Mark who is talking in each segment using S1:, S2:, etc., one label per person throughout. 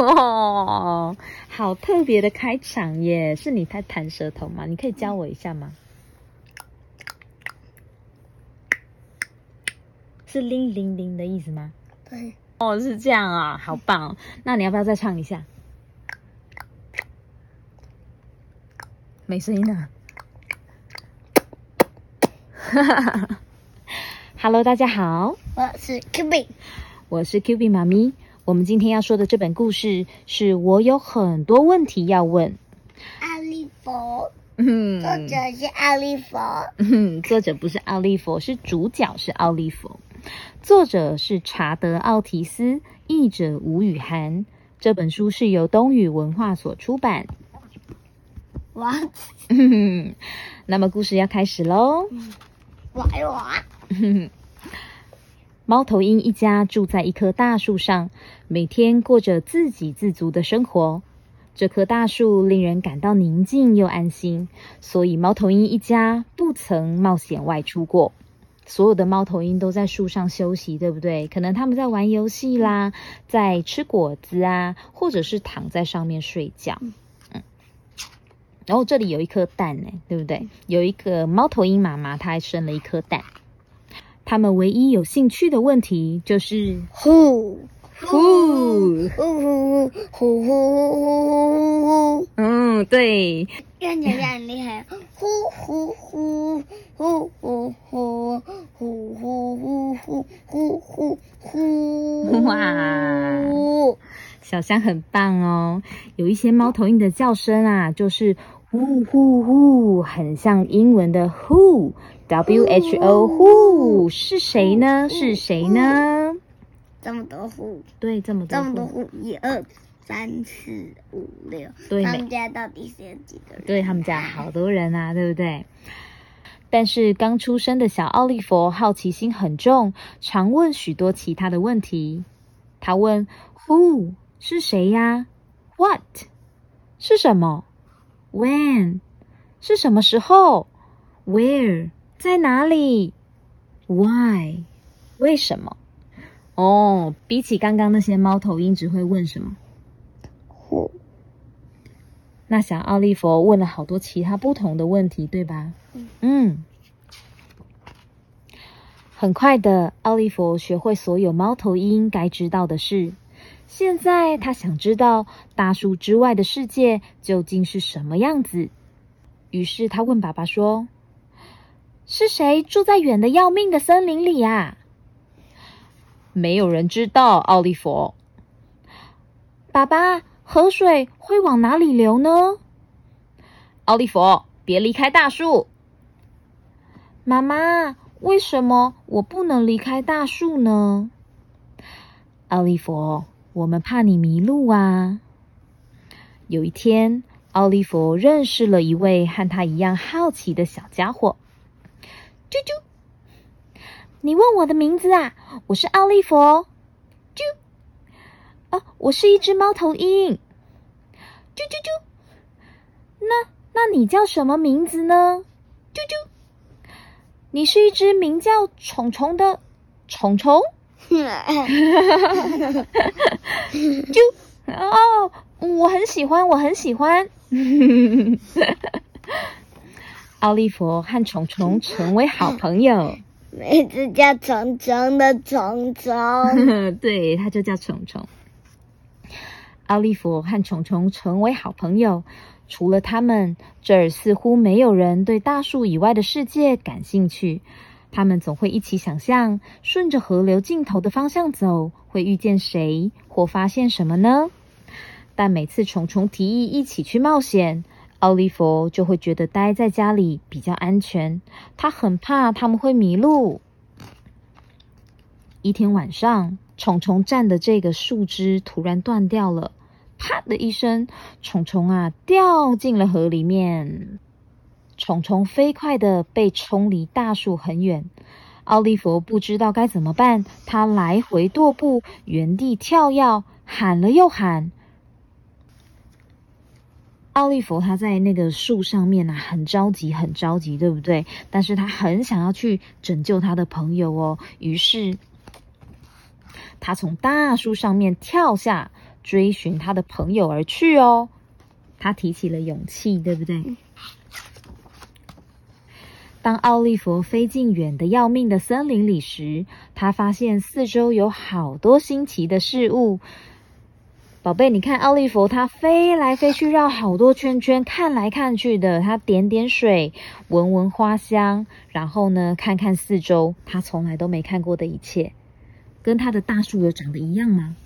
S1: 哇，好特别的开场耶！是你在弹舌头吗？你可以教我一下吗？是铃铃铃的意思吗？
S2: 对，
S1: 哦，是这样啊，好棒！那你要不要再唱一下？没声音了。哈哈哈哈 Hello，大家好，
S2: 我是 Q B，
S1: 我是 Q B 妈咪。我们今天要说的这本故事是我有很多问题要问。
S2: 阿利佛，
S1: 嗯
S2: 作者是阿利佛，
S1: 嗯，作者不是奥利佛，是主角是奥利佛。作者是查德·奥提斯，译者吴雨涵。这本书是由东宇文化所出版。
S2: 哇
S1: 那么故事要开始喽。
S2: 哇哇，
S1: 猫头鹰一家住在一棵大树上，每天过着自给自足的生活。这棵大树令人感到宁静又安心，所以猫头鹰一家不曾冒险外出过。所有的猫头鹰都在树上休息，对不对？可能他们在玩游戏啦，在吃果子啊，或者是躺在上面睡觉。嗯，然后这里有一颗蛋呢，对不对？有一个猫头鹰妈妈，它还生了一颗蛋。他们唯一有兴趣的问题就是
S2: 呼。
S1: 呼，
S2: 呼呼呼呼呼呼，
S1: 嗯，对，
S2: 看起来很厉害，呼呼呼呼呼呼呼呼呼呼呼呼呼，
S1: 哇。小香很棒哦。有一些猫头鹰的叫声啊，就是呼呼呼，很像英文的 who，w h o who 是谁呢？是谁呢？
S2: 这么多户，
S1: 对，这么多
S2: 这么多
S1: who
S2: 呼，一二三四五六，
S1: 对
S2: 他们家到底是有几个人？
S1: 对他们家好多人啊，对不对？但是刚出生的小奥利佛好奇心很重，常问许多其他的问题。他问：“Who 是谁呀？What 是什么？When 是什么时候？Where 在哪里？Why 为什么？”哦，比起刚刚那些猫头鹰只会问什么？
S2: 呼，
S1: 那小奥利弗问了好多其他不同的问题，对吧？嗯。很快的，奥利弗学会所有猫头鹰该知道的事。现在他想知道大树之外的世界究竟是什么样子。于是他问爸爸说：“是谁住在远的要命的森林里啊？”没有人知道，奥利弗。爸爸，河水会往哪里流呢？奥利弗，别离开大树。妈妈，为什么我不能离开大树呢？奥利弗，我们怕你迷路啊。有一天，奥利弗认识了一位和他一样好奇的小家伙。啾啾，你问我的名字啊？我是奥利弗。啾。啊，我是一只猫头鹰。啾啾啾，那那你叫什么名字呢？啾啾，你是一只名叫虫虫的虫虫。啾，哦，我很喜欢，我很喜欢。奥利弗和虫虫成为好朋友。
S2: 名字叫虫虫的虫虫，
S1: 对，它就叫虫虫。奥利弗和虫虫成为好朋友。除了他们，这儿似乎没有人对大树以外的世界感兴趣。他们总会一起想象，顺着河流尽头的方向走，会遇见谁或发现什么呢？但每次虫虫提议一起去冒险，奥利弗就会觉得待在家里比较安全。他很怕他们会迷路。一天晚上，虫虫站的这个树枝突然断掉了，啪的一声，虫虫啊掉进了河里面。虫虫飞快的被冲离大树很远。奥利弗不知道该怎么办，他来回踱步，原地跳跃，喊了又喊。奥利弗他在那个树上面啊，很着急，很着急，对不对？但是他很想要去拯救他的朋友哦。于是他从大树上面跳下，追寻他的朋友而去哦。他提起了勇气，对不对？当奥利弗飞进远的要命的森林里时，他发现四周有好多新奇的事物。宝贝，你看奥利弗，它飞来飞去，绕好多圈圈，看来看去的。它点点水，闻闻花香，然后呢，看看四周，它从来都没看过的一切。跟它的大树有长得一样吗？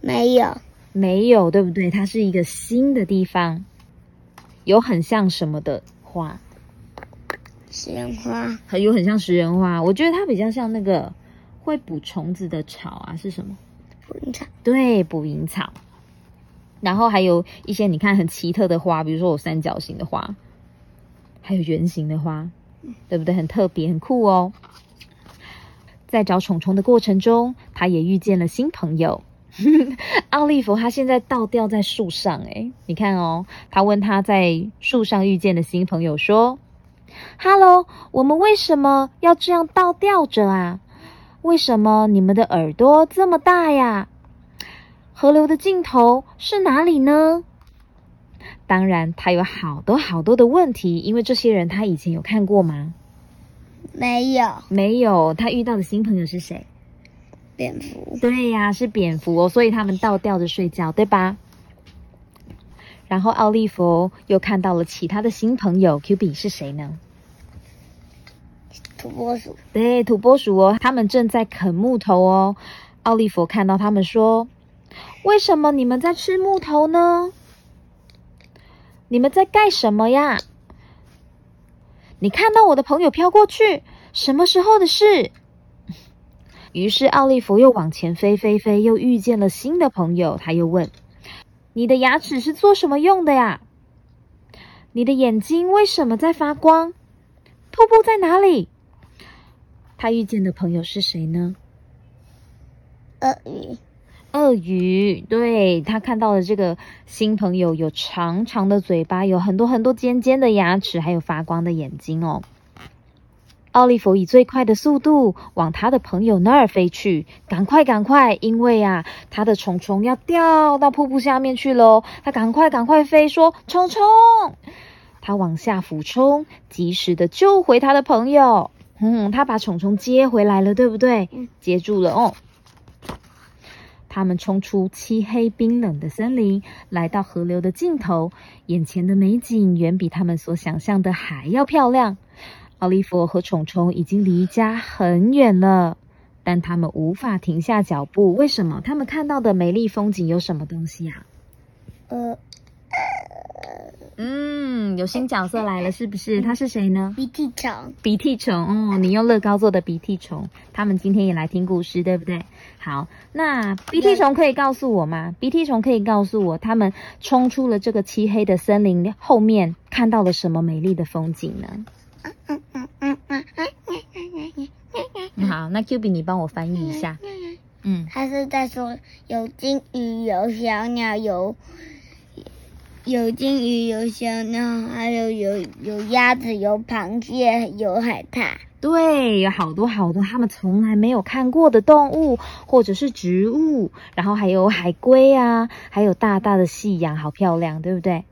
S2: 没有，
S1: 没有，对不对？它是一个新的地方，有很像什么的花？
S2: 食人花，
S1: 很有很像食人花。我觉得它比较像那个会捕虫子的草啊，是什么？
S2: 捕蝇草。
S1: 对，捕蝇草。然后还有一些你看很奇特的花，比如说有三角形的花，还有圆形的花，对不对？很特别，很酷哦。在找虫虫的过程中，他也遇见了新朋友 奥利弗。他现在倒吊在树上，诶你看哦。他问他在树上遇见的新朋友说：“Hello，我们为什么要这样倒吊着啊？为什么你们的耳朵这么大呀？”河流的尽头是哪里呢？当然，他有好多好多的问题，因为这些人他以前有看过吗？
S2: 没有，
S1: 没有。他遇到的新朋友是谁？
S2: 蝙蝠。
S1: 对呀，是蝙蝠哦。所以他们倒吊着睡觉，对吧？然后奥利弗又看到了其他的新朋友，Q 比是谁呢？
S2: 土拨鼠。
S1: 对，土拨鼠哦，他们正在啃木头哦。奥利弗看到他们说。为什么你们在吃木头呢？你们在干什么呀？你看到我的朋友飘过去，什么时候的事？于是奥利弗又往前飞飞飞，又遇见了新的朋友。他又问：“你的牙齿是做什么用的呀？你的眼睛为什么在发光？瀑布在哪里？”他遇见的朋友是谁呢？
S2: 鳄鱼。
S1: 鳄鱼，对他看到的这个新朋友有长长的嘴巴，有很多很多尖尖的牙齿，还有发光的眼睛哦。奥利弗以最快的速度往他的朋友那儿飞去，赶快赶快，因为啊，他的虫虫要掉到瀑布下面去喽！他赶快赶快飞，说：“虫虫！”他往下俯冲，及时的救回他的朋友。嗯，他把虫虫接回来了，对不对？接住了哦。他们冲出漆黑冰冷的森林，来到河流的尽头。眼前的美景远比他们所想象的还要漂亮。奥利弗和虫虫已经离家很远了，但他们无法停下脚步。为什么？他们看到的美丽风景有什么东西啊？呃。嗯，有新角色来了，是不是？他是谁呢？
S2: 鼻涕虫。
S1: 鼻涕虫哦，你用乐高做的鼻涕虫。他们今天也来听故事，对不对？好，那鼻涕虫可以告诉我吗？鼻涕虫可以告诉我，他们冲出了这个漆黑的森林后面，看到了什么美丽的风景呢？好，那 Q B 你帮我翻译一下。
S2: 嗯，他是在说有金鱼，有小鸟，有。有金鱼，有小鸟，还有有有鸭子，有螃蟹，有海獭。
S1: 对，有好多好多他们从来没有看过的动物，或者是植物，然后还有海龟啊，还有大大的夕阳，好漂亮，对不对？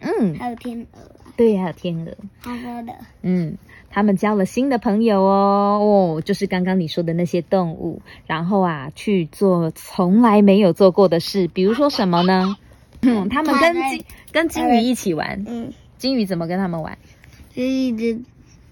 S2: 嗯，还有天鹅。
S1: 对，还有天鹅。
S2: 好多的。
S1: 嗯，他们交了新的朋友哦，哦，就是刚刚你说的那些动物，然后啊，去做从来没有做过的事，比如说什么呢？嗯，他们跟金跟金鱼一起玩。嗯，金鱼怎么跟他们玩？
S2: 就一直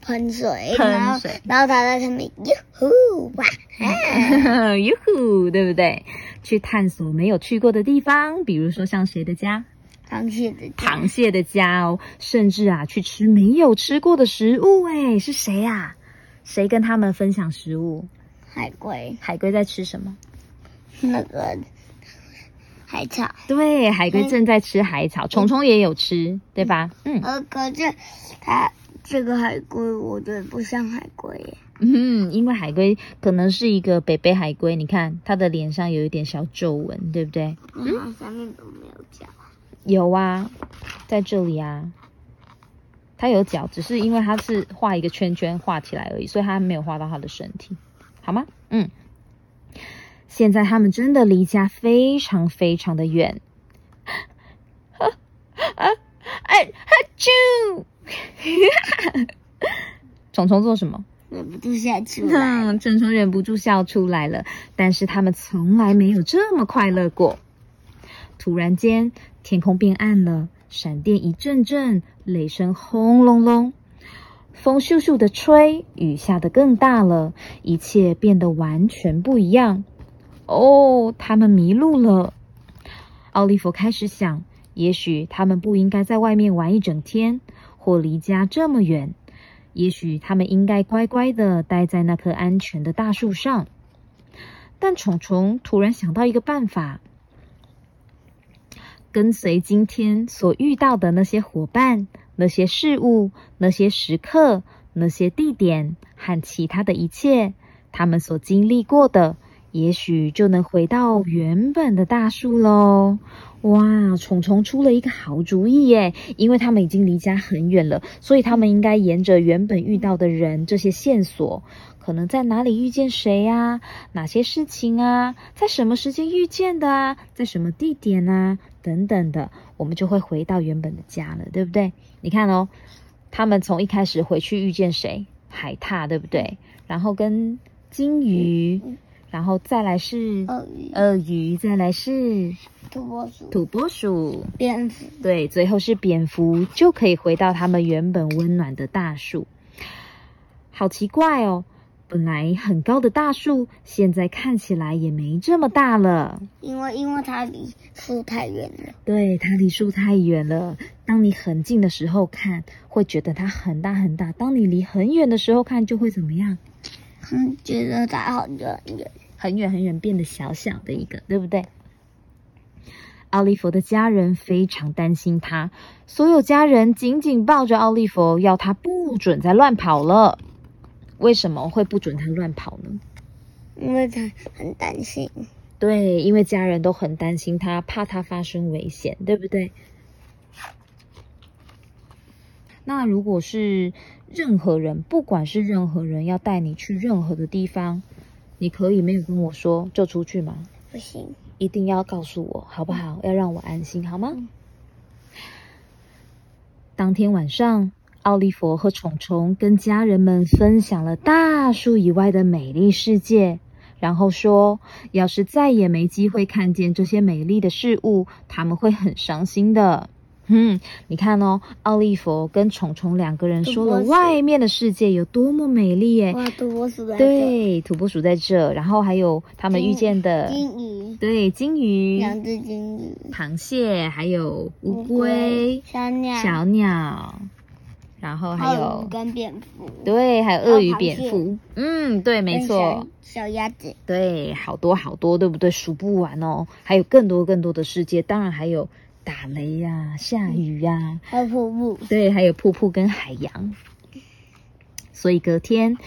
S2: 喷水，
S1: 喷水，
S2: 然后它在上面哟呼哇，
S1: 哟呼，对不对？去探索没有去过的地方，比如说像谁的家？
S2: 螃蟹的
S1: 螃蟹的家哦，甚至啊，去吃没有吃过的食物。哎，是谁呀？谁跟他们分享食物？
S2: 海龟。
S1: 海龟在吃什么？
S2: 那个。海草
S1: 对，海龟正在吃海草，虫虫也有吃，对吧？
S2: 嗯。呃，可是它这个海龟，我觉得不像海龟耶。
S1: 嗯，因为海龟可能是一个北北海龟，你看它的脸上有一点小皱纹，对不对？
S2: 嗯，上面都没有脚。
S1: 有啊，在这里啊，它有脚，只是因为它是画一个圈圈画起来而已，所以它没有画到它的身体，好吗？嗯。现在他们真的离家非常非常的远。啊啊啊！啾！虫虫做什么？
S2: 忍不住笑出来。
S1: 嗯，虫虫忍不住笑出来了。但是他们从来没有这么快乐过。突然间，天空变暗了，闪电一阵阵，雷声轰隆隆，风咻咻的吹，雨下的更大了，一切变得完全不一样。哦，他们迷路了。奥利弗开始想，也许他们不应该在外面玩一整天，或离家这么远。也许他们应该乖乖的待在那棵安全的大树上。但虫虫突然想到一个办法：跟随今天所遇到的那些伙伴、那些事物、那些时刻、那些地点和其他的一切，他们所经历过的。也许就能回到原本的大树喽！哇，虫虫出了一个好主意耶！因为他们已经离家很远了，所以他们应该沿着原本遇到的人这些线索，可能在哪里遇见谁啊？哪些事情啊？在什么时间遇见的啊？在什么地点啊？等等的，我们就会回到原本的家了，对不对？你看哦，他们从一开始回去遇见谁？海獭，对不对？然后跟金鱼。然后再来是
S2: 鳄鱼，
S1: 鳄鱼，再来是
S2: 土拨鼠，
S1: 土拨鼠，
S2: 蝙蝠，
S1: 对，最后是蝙蝠，就可以回到他们原本温暖的大树。好奇怪哦，本来很高的大树，现在看起来也没这么大了。
S2: 因为因为它离树太远了。
S1: 对，它离树太远了。当你很近的时候看，会觉得它很大很大；当你离很远的时候看，就会怎么样？
S2: 嗯，觉得它很远很远，
S1: 很远很远，变得小小的一个，对不对？奥利弗的家人非常担心他，所有家人紧紧抱着奥利弗，要他不准再乱跑了。为什么会不准他乱跑呢？
S2: 因为他很担心。
S1: 对，因为家人都很担心他，怕他发生危险，对不对？那如果是任何人，不管是任何人要带你去任何的地方，你可以没有跟我说就出去吗？
S2: 不行，
S1: 一定要告诉我，好不好？要让我安心，好吗？当天晚上，奥利弗和虫虫跟家人们分享了大树以外的美丽世界，然后说，要是再也没机会看见这些美丽的事物，他们会很伤心的。嗯，你看哦，奥利弗跟虫虫两个人说了外面的世界有多么美丽耶！
S2: 哇，土拨鼠在
S1: 对，土拨鼠在这，然后还有他们遇见的
S2: 金鱼，
S1: 对，金鱼，
S2: 两只金鱼，
S1: 螃蟹，还有乌龟，
S2: 小鸟，
S1: 小鸟，然后还有
S2: 跟蝙蝠，
S1: 对，还有鳄鱼、蝙蝠，嗯，对，没错，
S2: 小鸭子，
S1: 对，好多好多，对不对？数不完哦，还有更多更多的世界，当然还有。打雷呀，下雨呀，
S2: 还有瀑布，
S1: 对，还有瀑布跟海洋。所以隔天，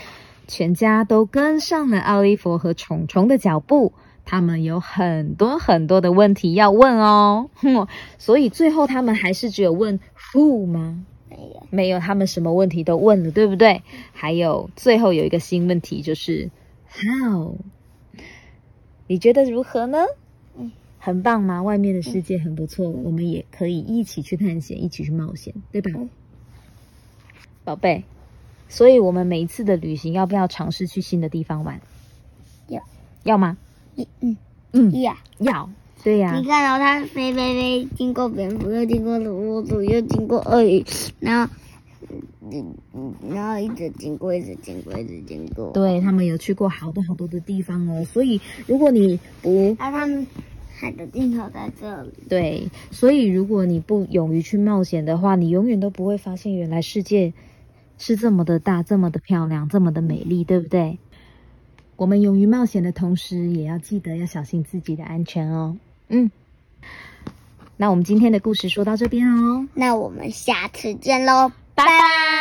S1: 全家都跟上了奥利弗和虫虫的脚步。他们有很多很多的问题要问哦。哼 所以最后他们还是只有问 Who 吗？
S2: 没有，
S1: 没有，他们什么问题都问了，对不对？还有最后有一个新问题，就是 How？你觉得如何呢？很棒吗？外面的世界很不错，我们也可以一起去探险，一起去冒险，对吧，宝贝？所以，我们每一次的旅行，要不要尝试去新的地方玩？
S2: 要，
S1: 要吗？
S2: 嗯嗯嗯，要
S1: 要，对呀。
S2: 你看到它飞飞飞，经过蝙蝠，又经过土拨鼠，又经过鳄鱼，然后，嗯嗯，然后一直经过，一直经过，一直经过。
S1: 对他们有去过好多好多的地方哦。所以，如果你不，
S2: 他们。海的尽头在这里。
S1: 对，所以如果你不勇于去冒险的话，你永远都不会发现原来世界是这么的大、这么的漂亮、这么的美丽，对不对？我们勇于冒险的同时，也要记得要小心自己的安全哦。嗯，那我们今天的故事说到这边哦，
S2: 那我们下次见喽，拜拜。